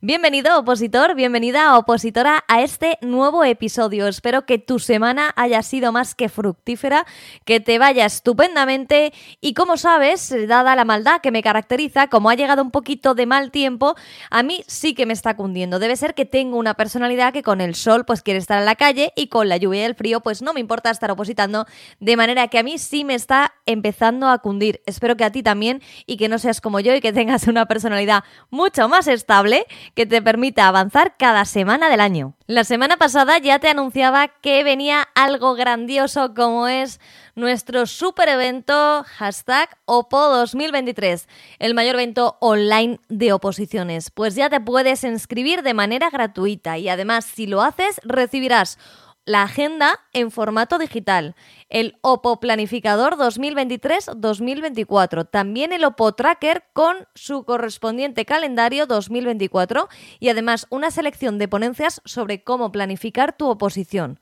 Bienvenido opositor, bienvenida opositora a este nuevo episodio. Espero que tu semana haya sido más que fructífera, que te vaya estupendamente y como sabes, dada la maldad que me caracteriza, como ha llegado un poquito de mal tiempo, a mí sí que me está cundiendo. Debe ser que tengo una personalidad que con el sol pues quiere estar en la calle y con la lluvia y el frío pues no me importa estar opositando, de manera que a mí sí me está empezando a cundir. Espero que a ti también y que no seas como yo y que tengas una personalidad mucho más estable que te permita avanzar cada semana del año. La semana pasada ya te anunciaba que venía algo grandioso como es nuestro super evento hashtag OPO 2023, el mayor evento online de oposiciones. Pues ya te puedes inscribir de manera gratuita y además si lo haces recibirás la agenda en formato digital, el OPO Planificador 2023-2024, también el OPO Tracker con su correspondiente calendario 2024 y además una selección de ponencias sobre cómo planificar tu oposición.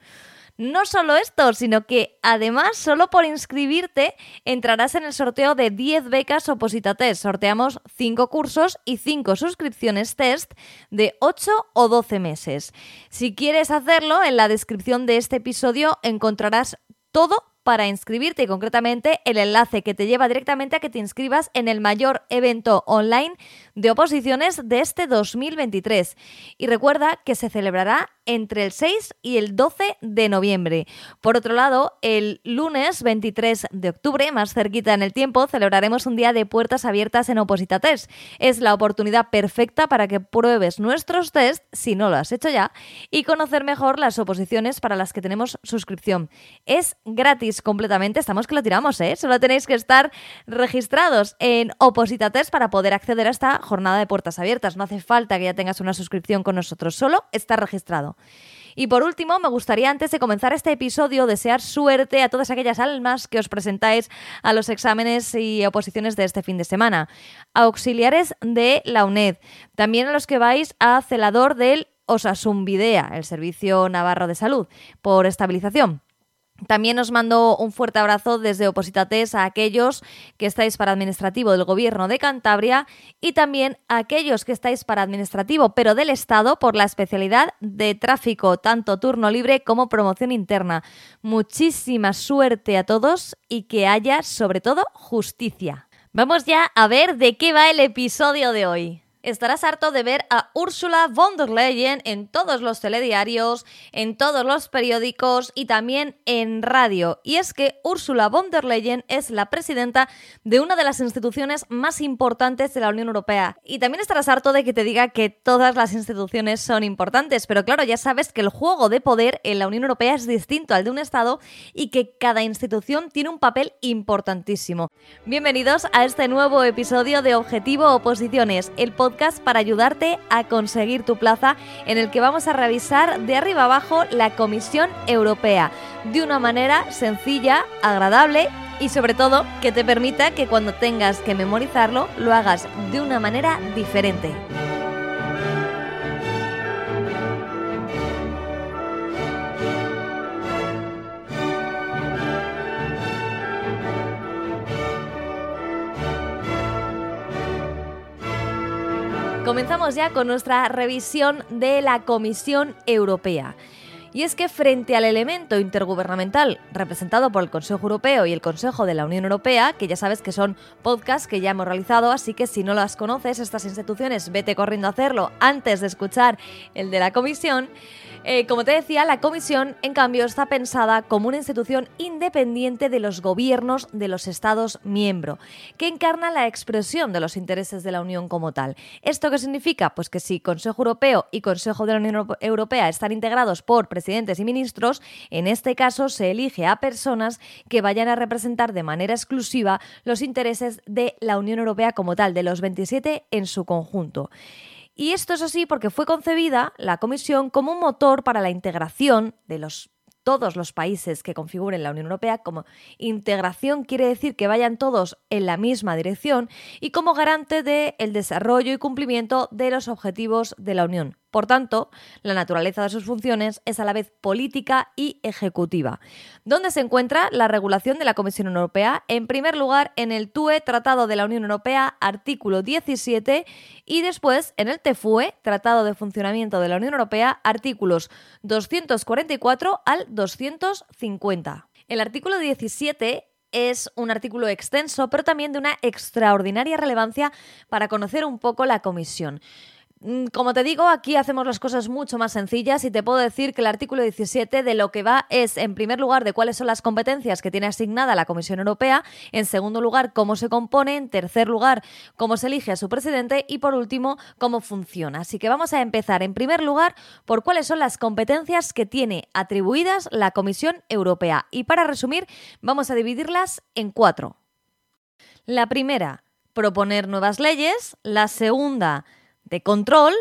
No solo esto, sino que además solo por inscribirte entrarás en el sorteo de 10 becas Oposita Test. Sorteamos 5 cursos y 5 suscripciones test de 8 o 12 meses. Si quieres hacerlo, en la descripción de este episodio encontrarás todo para inscribirte y concretamente el enlace que te lleva directamente a que te inscribas en el mayor evento online de oposiciones de este 2023. Y recuerda que se celebrará entre el 6 y el 12 de noviembre. Por otro lado, el lunes 23 de octubre, más cerquita en el tiempo, celebraremos un día de puertas abiertas en Oposita Test. Es la oportunidad perfecta para que pruebes nuestros test, si no lo has hecho ya, y conocer mejor las oposiciones para las que tenemos suscripción. Es gratis completamente, estamos que lo tiramos, ¿eh? Solo tenéis que estar registrados en Oposita Test para poder acceder a esta jornada de puertas abiertas. No hace falta que ya tengas una suscripción con nosotros, solo estar registrado. Y por último, me gustaría antes de comenzar este episodio desear suerte a todas aquellas almas que os presentáis a los exámenes y oposiciones de este fin de semana, a auxiliares de la UNED, también a los que vais a celador del Osasumbidea, el Servicio Navarro de Salud, por estabilización. También os mando un fuerte abrazo desde Opositates a aquellos que estáis para administrativo del Gobierno de Cantabria y también a aquellos que estáis para administrativo pero del Estado por la especialidad de tráfico, tanto turno libre como promoción interna. Muchísima suerte a todos y que haya sobre todo justicia. Vamos ya a ver de qué va el episodio de hoy estarás harto de ver a Ursula von der Leyen en todos los telediarios, en todos los periódicos y también en radio. Y es que Ursula von der Leyen es la presidenta de una de las instituciones más importantes de la Unión Europea. Y también estarás harto de que te diga que todas las instituciones son importantes, pero claro, ya sabes que el juego de poder en la Unión Europea es distinto al de un Estado y que cada institución tiene un papel importantísimo. Bienvenidos a este nuevo episodio de Objetivo Oposiciones, el podcast para ayudarte a conseguir tu plaza en el que vamos a revisar de arriba abajo la Comisión Europea de una manera sencilla, agradable y sobre todo que te permita que cuando tengas que memorizarlo lo hagas de una manera diferente. Comenzamos ya con nuestra revisión de la Comisión Europea. Y es que frente al elemento intergubernamental representado por el Consejo Europeo y el Consejo de la Unión Europea, que ya sabes que son podcasts que ya hemos realizado, así que si no las conoces, estas instituciones, vete corriendo a hacerlo antes de escuchar el de la Comisión, eh, como te decía, la Comisión, en cambio, está pensada como una institución independiente de los gobiernos de los Estados miembros, que encarna la expresión de los intereses de la Unión como tal. ¿Esto qué significa? Pues que si Consejo Europeo y Consejo de la Unión Europea están integrados por presidentes y ministros, en este caso se elige a personas que vayan a representar de manera exclusiva los intereses de la Unión Europea como tal, de los 27 en su conjunto. Y esto es así porque fue concebida la Comisión como un motor para la integración de los todos los países que configuren la Unión Europea, como integración quiere decir que vayan todos en la misma dirección y como garante del el desarrollo y cumplimiento de los objetivos de la Unión. Por tanto, la naturaleza de sus funciones es a la vez política y ejecutiva. ¿Dónde se encuentra la regulación de la Comisión Europea? En primer lugar, en el TUE, Tratado de la Unión Europea, artículo 17, y después en el TFUE, Tratado de Funcionamiento de la Unión Europea, artículos 244 al 250. El artículo 17 es un artículo extenso, pero también de una extraordinaria relevancia para conocer un poco la comisión. Mm, como te digo, aquí hacemos las cosas mucho más sencillas y te puedo decir que el artículo 17 de lo que va es, en primer lugar, de cuáles son las competencias que tiene asignada la Comisión Europea, en segundo lugar, cómo se compone, en tercer lugar, cómo se elige a su presidente y, por último, cómo funciona. Así que vamos a empezar, en primer lugar, por cuáles son las competencias que tiene atribuidas la Comisión Europea. Y para resumir, vamos a dividirlas en cuatro. La primera, proponer nuevas leyes. La segunda, de control,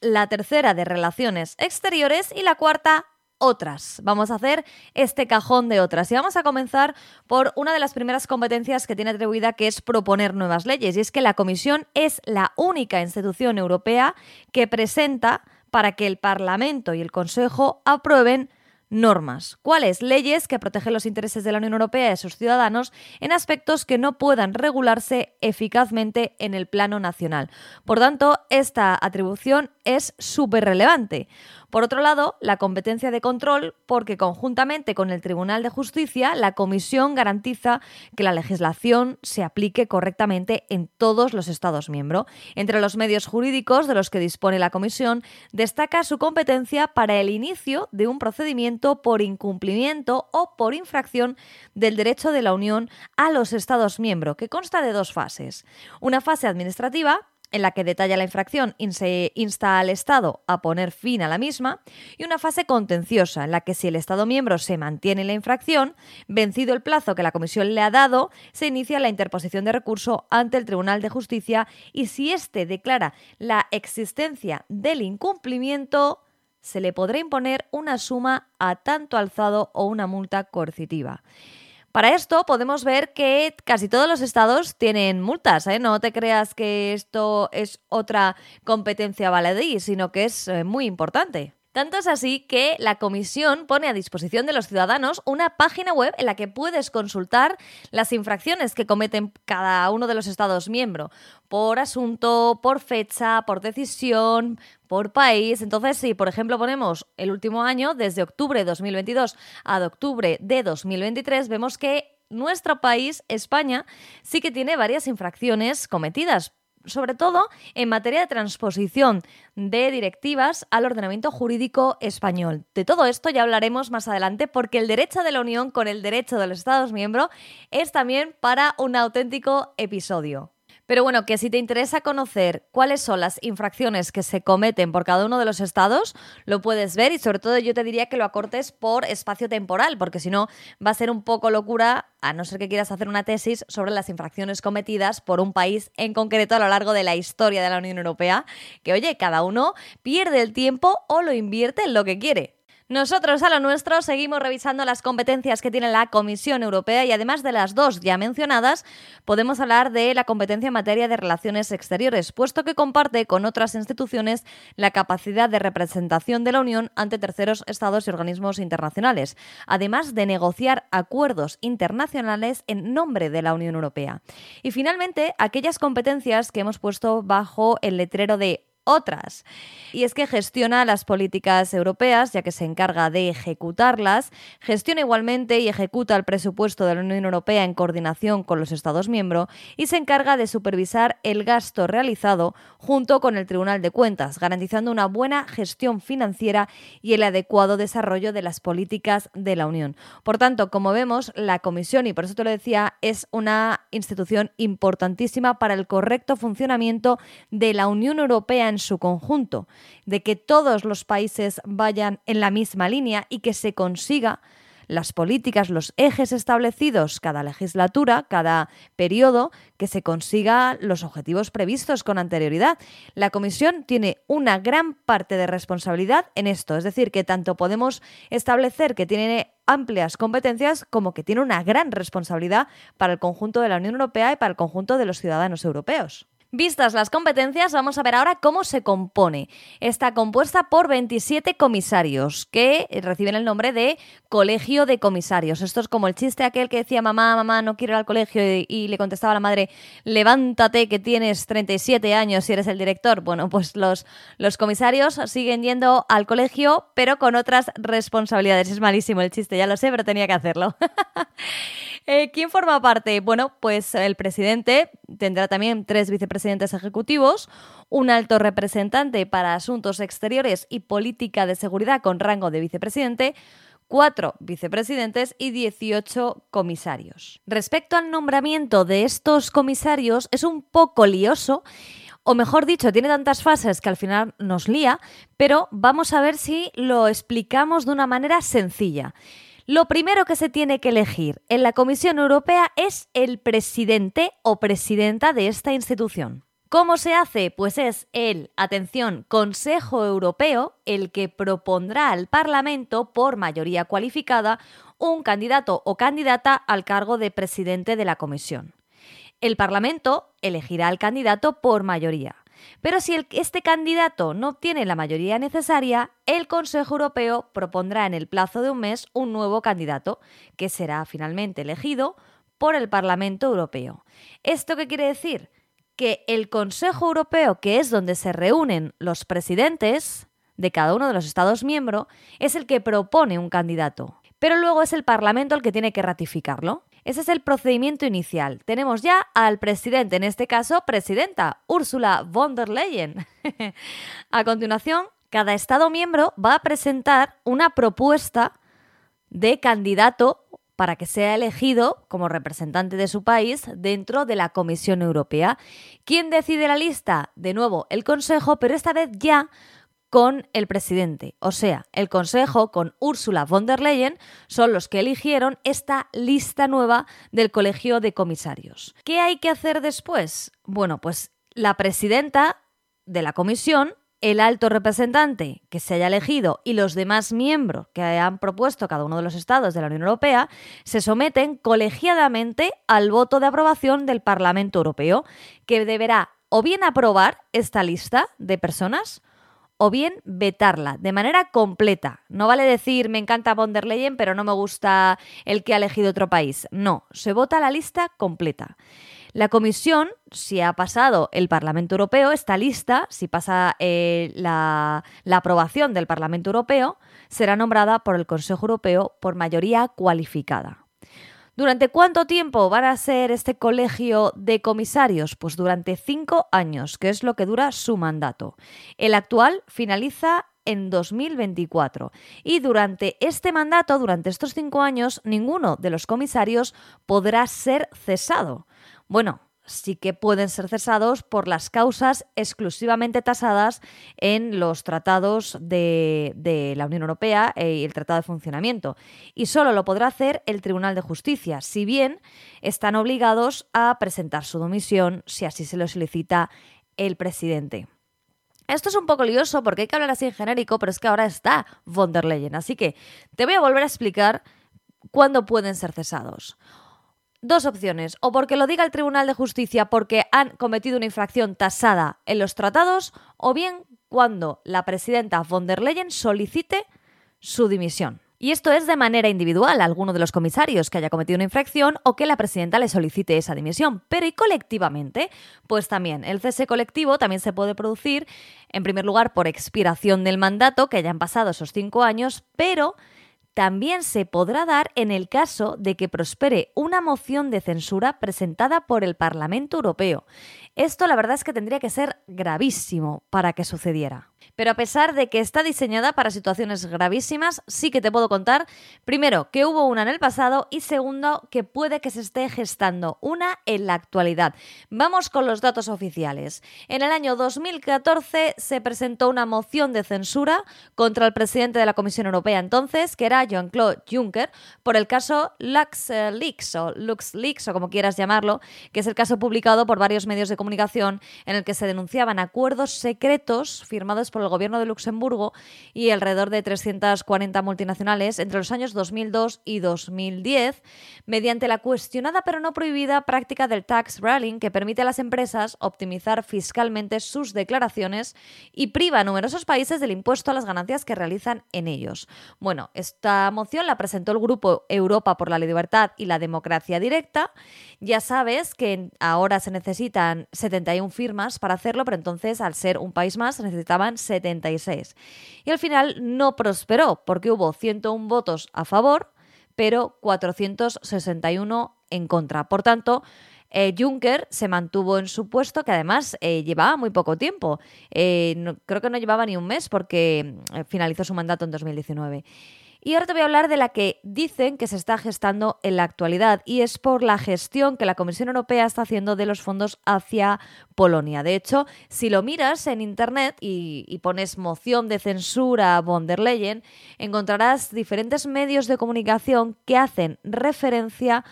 la tercera de relaciones exteriores y la cuarta otras. Vamos a hacer este cajón de otras y vamos a comenzar por una de las primeras competencias que tiene atribuida que es proponer nuevas leyes y es que la Comisión es la única institución europea que presenta para que el Parlamento y el Consejo aprueben normas. ¿Cuáles? Leyes que protegen los intereses de la Unión Europea y de sus ciudadanos en aspectos que no puedan regularse eficazmente en el plano nacional. Por tanto, esta atribución es súper relevante. Por otro lado, la competencia de control, porque conjuntamente con el Tribunal de Justicia, la Comisión garantiza que la legislación se aplique correctamente en todos los Estados miembros. Entre los medios jurídicos de los que dispone la Comisión, destaca su competencia para el inicio de un procedimiento por incumplimiento o por infracción del derecho de la Unión a los Estados miembros, que consta de dos fases. Una fase administrativa, en la que detalla la infracción y se insta al Estado a poner fin a la misma, y una fase contenciosa, en la que si el Estado miembro se mantiene en la infracción, vencido el plazo que la Comisión le ha dado, se inicia la interposición de recurso ante el Tribunal de Justicia y si éste declara la existencia del incumplimiento, se le podrá imponer una suma a tanto alzado o una multa coercitiva. Para esto podemos ver que casi todos los estados tienen multas, ¿eh? no te creas que esto es otra competencia baladí, sino que es eh, muy importante. Tanto es así que la Comisión pone a disposición de los ciudadanos una página web en la que puedes consultar las infracciones que cometen cada uno de los Estados miembros, por asunto, por fecha, por decisión, por país. Entonces, si por ejemplo ponemos el último año, desde octubre de 2022 a octubre de 2023, vemos que nuestro país, España, sí que tiene varias infracciones cometidas sobre todo en materia de transposición de directivas al ordenamiento jurídico español. De todo esto ya hablaremos más adelante porque el derecho de la Unión con el derecho de los Estados miembros es también para un auténtico episodio. Pero bueno, que si te interesa conocer cuáles son las infracciones que se cometen por cada uno de los estados, lo puedes ver y sobre todo yo te diría que lo acortes por espacio temporal, porque si no va a ser un poco locura, a no ser que quieras hacer una tesis sobre las infracciones cometidas por un país en concreto a lo largo de la historia de la Unión Europea, que oye, cada uno pierde el tiempo o lo invierte en lo que quiere. Nosotros a lo nuestro seguimos revisando las competencias que tiene la Comisión Europea y además de las dos ya mencionadas, podemos hablar de la competencia en materia de relaciones exteriores, puesto que comparte con otras instituciones la capacidad de representación de la Unión ante terceros estados y organismos internacionales, además de negociar acuerdos internacionales en nombre de la Unión Europea. Y finalmente, aquellas competencias que hemos puesto bajo el letrero de otras. Y es que gestiona las políticas europeas, ya que se encarga de ejecutarlas, gestiona igualmente y ejecuta el presupuesto de la Unión Europea en coordinación con los Estados miembros y se encarga de supervisar el gasto realizado junto con el Tribunal de Cuentas, garantizando una buena gestión financiera y el adecuado desarrollo de las políticas de la Unión. Por tanto, como vemos, la Comisión, y por eso te lo decía, es una institución importantísima para el correcto funcionamiento de la Unión Europea en su conjunto, de que todos los países vayan en la misma línea y que se consiga las políticas, los ejes establecidos cada legislatura, cada periodo, que se consiga los objetivos previstos con anterioridad. La Comisión tiene una gran parte de responsabilidad en esto, es decir, que tanto podemos establecer que tiene amplias competencias como que tiene una gran responsabilidad para el conjunto de la Unión Europea y para el conjunto de los ciudadanos europeos. Vistas las competencias, vamos a ver ahora cómo se compone. Está compuesta por 27 comisarios que reciben el nombre de Colegio de Comisarios. Esto es como el chiste aquel que decía mamá, mamá, no quiero ir al colegio y, le contestaba a la madre, levántate que tienes 37 años y eres el director. Bueno, pues los, los comisarios siguen yendo al colegio pero con otras responsabilidades. Es malísimo el chiste, ya lo sé, pero tenía que hacerlo. Eh, ¿Quién forma parte? Bueno, pues el presidente tendrá también tres vicepresidentes ejecutivos, un alto representante para asuntos exteriores y política de seguridad con rango de vicepresidente, cuatro vicepresidentes y 18 comisarios. Respecto al nombramiento de estos comisarios, es un poco lioso o mejor dicho, tiene tantas fases que al final nos lía, pero vamos a ver si lo explicamos de una manera sencilla. Lo primero que se tiene que elegir en la Comisión Europea es el presidente o presidenta de esta institución. ¿Cómo se hace? Pues es el, atención, Consejo Europeo el que propondrá al Parlamento por mayoría cualificada un candidato o candidata al cargo de presidente de la Comisión. El Parlamento elegirá al candidato por mayoría. Pero si este candidato no obtiene la mayoría necesaria, el Consejo Europeo propondrá en el plazo de un mes un nuevo candidato, que será finalmente elegido por el Parlamento Europeo. ¿Esto qué quiere decir? Que el Consejo Europeo, que es donde se reúnen los presidentes de cada uno de los Estados miembros, es el que propone un candidato. Pero luego es el Parlamento el que tiene que ratificarlo. Ese es el procedimiento inicial. Tenemos ya al presidente, en este caso, presidenta, Ursula von der Leyen. a continuación, cada Estado miembro va a presentar una propuesta de candidato para que sea elegido como representante de su país dentro de la Comisión Europea. ¿Quién decide la lista? De nuevo, el Consejo, pero esta vez ya con el presidente. O sea, el Consejo con Ursula von der Leyen son los que eligieron esta lista nueva del Colegio de Comisarios. ¿Qué hay que hacer después? Bueno, pues la presidenta de la comisión el alto representante que se haya elegido y los demás miembros que hayan propuesto cada uno de los estados de la Unión Europea se someten colegiadamente al voto de aprobación del Parlamento Europeo, que deberá o bien aprobar esta lista de personas o bien vetarla de manera completa. No vale decir me encanta von der Leyen, pero no me gusta el que ha elegido otro país. No, se vota la lista completa. La comisión, si ha pasado el Parlamento Europeo, esta lista, si pasa eh, la aprobación del Parlamento Europeo, será nombrada por el Consejo Europeo por mayoría cualificada. ¿Durante cuánto tiempo van a ser este colegio de comisarios? Pues durante cinco años, que es lo que dura su mandato. El actual finaliza en 2024. Y durante este mandato, durante estos cinco años, ninguno de los comisarios podrá ser cesado. Bueno, sí que pueden ser cesados por las causas exclusivamente tasadas en los tratados de, la Unión Europea eh, y el Tratado de Funcionamiento. Y solo lo podrá hacer el Tribunal de Justicia, si bien están obligados a presentar su domisión si así se lo solicita el presidente. Esto es un poco lioso porque hay que hablar así en genérico, pero es que ahora está von der Leyen. Así que te voy a volver a explicar cuándo pueden ser cesados dos opciones, o porque lo diga el Tribunal de Justicia porque han cometido una infracción tasada en los tratados, o bien cuando la presidenta von der Leyen solicite su dimisión. Y esto es de manera individual alguno de los comisarios que haya cometido una infracción o que la presidenta le solicite esa dimisión. Pero y colectivamente, pues también el cese colectivo también se puede producir, en primer lugar, por expiración del mandato, que hayan pasado esos cinco años, pero también se podrá dar en el caso de que prospere una moción de censura presentada por el Parlamento Europeo. Esto la verdad es que tendría que ser gravísimo para que sucediera. Pero a pesar de que está diseñada para situaciones gravísimas, sí que te puedo contar, primero, que hubo una en el pasado y segundo, que puede que se esté gestando una en la actualidad. Vamos con los datos oficiales. En el año 2014 se presentó una moción de censura contra el presidente de la Comisión Europea entonces, que era Jean-Claude Juncker, por el caso LuxLeaks o LuxLeaks o como quieras llamarlo, que es el caso publicado por varios medios de comunicación comunicación en el que se denunciaban acuerdos secretos firmados por el gobierno de Luxemburgo y alrededor de 340 multinacionales entre los años 2002 y 2010 mediante la cuestionada pero no prohibida práctica del tax rallying que permite a las empresas optimizar fiscalmente sus declaraciones y priva a numerosos países del impuesto a las ganancias que realizan en ellos. Bueno, esta moción la presentó el Grupo Europa por la Libertad y la Democracia Directa. Ya sabes que ahora se necesitan 71 firmas para hacerlo, pero entonces al ser un país más necesitaban 76. Y al final no prosperó porque hubo 101 votos a favor, pero 461 en contra. Por tanto, eh, Juncker se mantuvo en su puesto, que además eh, llevaba muy poco tiempo. Eh, creo que no llevaba ni un mes porque finalizó su mandato en 2019. Y ahora te voy a hablar de la que dicen que se está gestando en la actualidad y es por la gestión que la Comisión Europea está haciendo de los fondos hacia Polonia. De hecho, si lo miras en Internet y, pones moción de censura a von der Leyen, encontrarás diferentes medios de comunicación que hacen referencia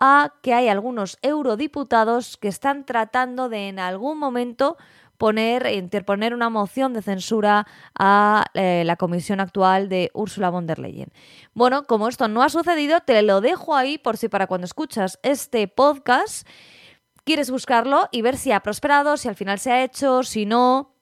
a que hay algunos eurodiputados que están tratando de en algún momento poner, interponer una moción de censura a eh, la comisión actual de Ursula von der Leyen. Bueno, como esto no ha sucedido, te lo dejo ahí por si para cuando escuchas este podcast quieres buscarlo y ver si ha prosperado, si al final se ha hecho, si no.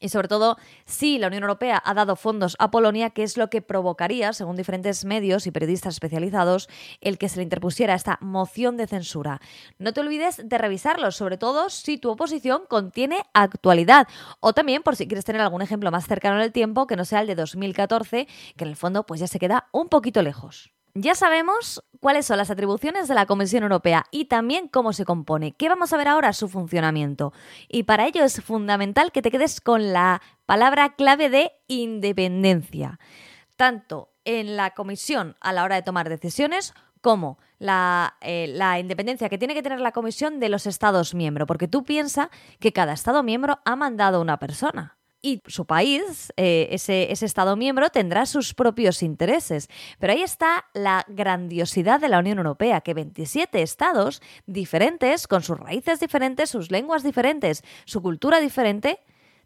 Y sobre todo, si la Unión Europea ha dado fondos a Polonia, ¿qué es lo que provocaría, según diferentes medios y periodistas especializados, el que se le interpusiera esta moción de censura. No te olvides de revisarlo, sobre todo si tu oposición contiene actualidad. O también por si quieres tener algún ejemplo más cercano en el tiempo, que no sea el de 2014, que en el fondo pues ya se queda un poquito lejos. Ya sabemos cuáles son las atribuciones de la Comisión Europea y también cómo se compone. ¿Qué vamos a ver ahora? Su funcionamiento. Y para ello es fundamental que te quedes con la palabra clave de independencia. Tanto en la Comisión a la hora de tomar decisiones como la, eh, independencia que tiene que tener la Comisión de los Estados miembros, porque tú piensas que cada Estado miembro ha mandado una persona y su país, eh, ese, ese, Estado miembro, tendrá sus propios intereses. Pero ahí está la grandiosidad de la Unión Europea, que 27 Estados diferentes, con sus raíces diferentes, sus lenguas diferentes, su cultura diferente,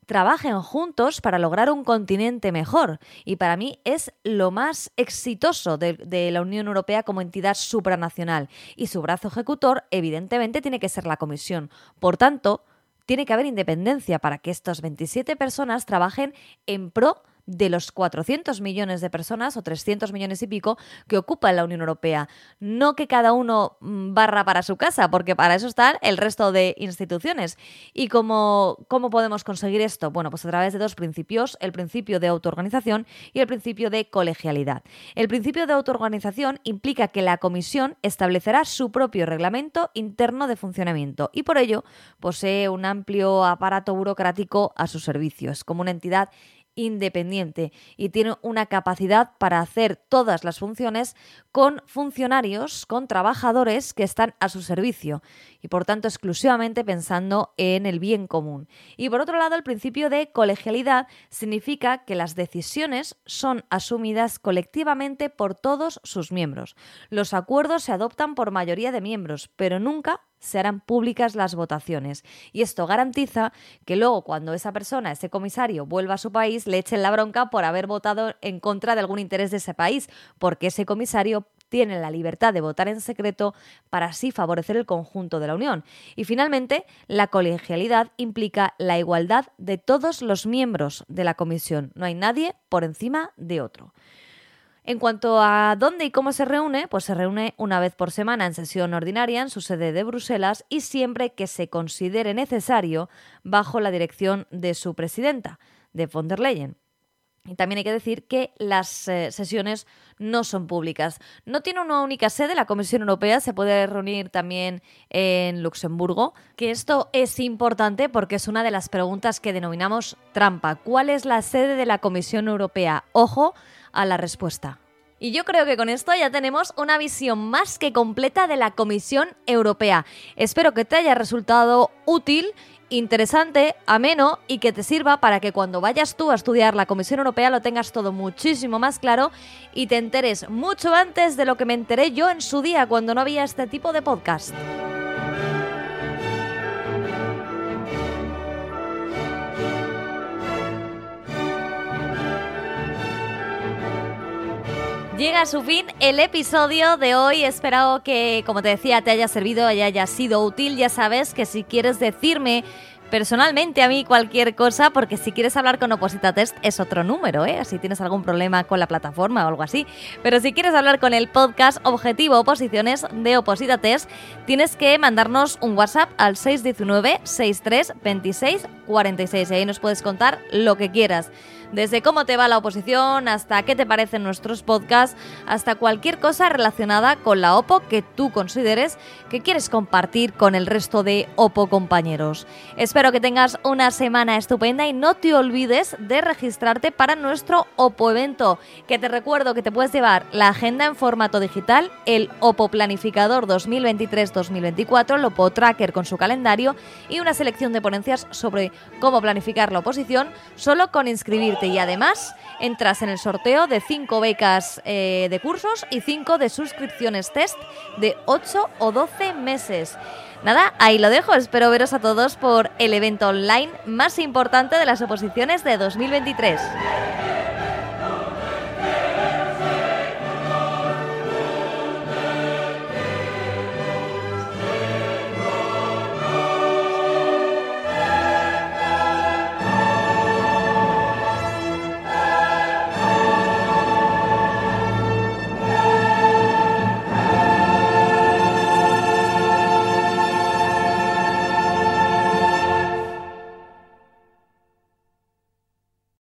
trabajen juntos para lograr un continente mejor. Y para mí es lo más exitoso de, de, la Unión Europea como entidad supranacional. Y su brazo ejecutor, evidentemente, tiene que ser la Comisión. Por tanto, tiene que haber independencia para que estas 27 personas trabajen en pro de los 400 millones de personas o 300 millones y pico que ocupa la Unión Europea. No que cada uno mm, barra para su casa, porque para eso están el resto de instituciones. ¿Y cómo, cómo podemos conseguir esto? Bueno, pues a través de dos principios, el principio de autoorganización y el principio de colegialidad. El principio de autoorganización implica que la Comisión establecerá su propio reglamento interno de funcionamiento y por ello posee un amplio aparato burocrático a sus servicios, como una entidad independiente y tiene una capacidad para hacer todas las funciones con funcionarios, con trabajadores que están a su servicio y por tanto exclusivamente pensando en el bien común. Y por otro lado, el principio de colegialidad significa que las decisiones son asumidas colectivamente por todos sus miembros. Los acuerdos se adoptan por mayoría de miembros, pero nunca se harán públicas las votaciones. Y esto garantiza que luego cuando esa persona, ese comisario, vuelva a su país, le echen la bronca por haber votado en contra de algún interés de ese país, porque ese comisario tiene la libertad de votar en secreto para así favorecer el conjunto de la Unión. Y finalmente, la colegialidad implica la igualdad de todos los miembros de la Comisión. No hay nadie por encima de otro. En cuanto a dónde y cómo se reúne, pues se reúne una vez por semana en sesión ordinaria en su sede de Bruselas y siempre que se considere necesario bajo la dirección de su presidenta, de von der Leyen. Y también hay que decir que las eh, sesiones no son públicas. No tiene una única sede, la Comisión Europea se puede reunir también en Luxemburgo, que esto es importante porque es una de las preguntas que denominamos trampa. ¿Cuál es la sede de la Comisión Europea? Ojo, a la respuesta. Y yo creo que con esto ya tenemos una visión más que completa de la Comisión Europea. Espero que te haya resultado útil interesante, ameno y que te sirva para que cuando vayas tú a estudiar la Comisión Europea lo tengas todo muchísimo más claro y te enteres mucho antes de lo que me enteré yo en su día cuando no había este tipo de podcast. Llega a su fin el episodio de hoy. Espero que, como te decía, te haya servido y haya sido útil. Ya sabes que si quieres decirme personalmente a mí cualquier cosa, porque si quieres hablar con Oposita Test es otro número, ¿eh? Si tienes algún problema con la plataforma o algo así. Pero si quieres hablar con el podcast Objetivo Oposiciones de Oposita Test, tienes que mandarnos un WhatsApp al 619 63 26 46 y ahí nos puedes contar lo que quieras desde cómo te va la oposición hasta qué te parecen nuestros podcasts, hasta cualquier cosa relacionada con la OPO que tú consideres que quieres compartir con el resto de OPO compañeros. Espero que tengas una semana estupenda y no te olvides de registrarte para nuestro OPO evento, que te recuerdo que te puedes llevar la agenda en formato digital, el OPO Planificador 2023-2024, el OPO Tracker con su calendario y una selección de ponencias sobre cómo planificar la oposición solo con inscribirte y además entras en el sorteo de 5 becas eh, de cursos y 5 de suscripciones test de 8 o 12 meses. Nada, ahí lo dejo. Espero veros a todos por el evento online más importante de las oposiciones de 2023.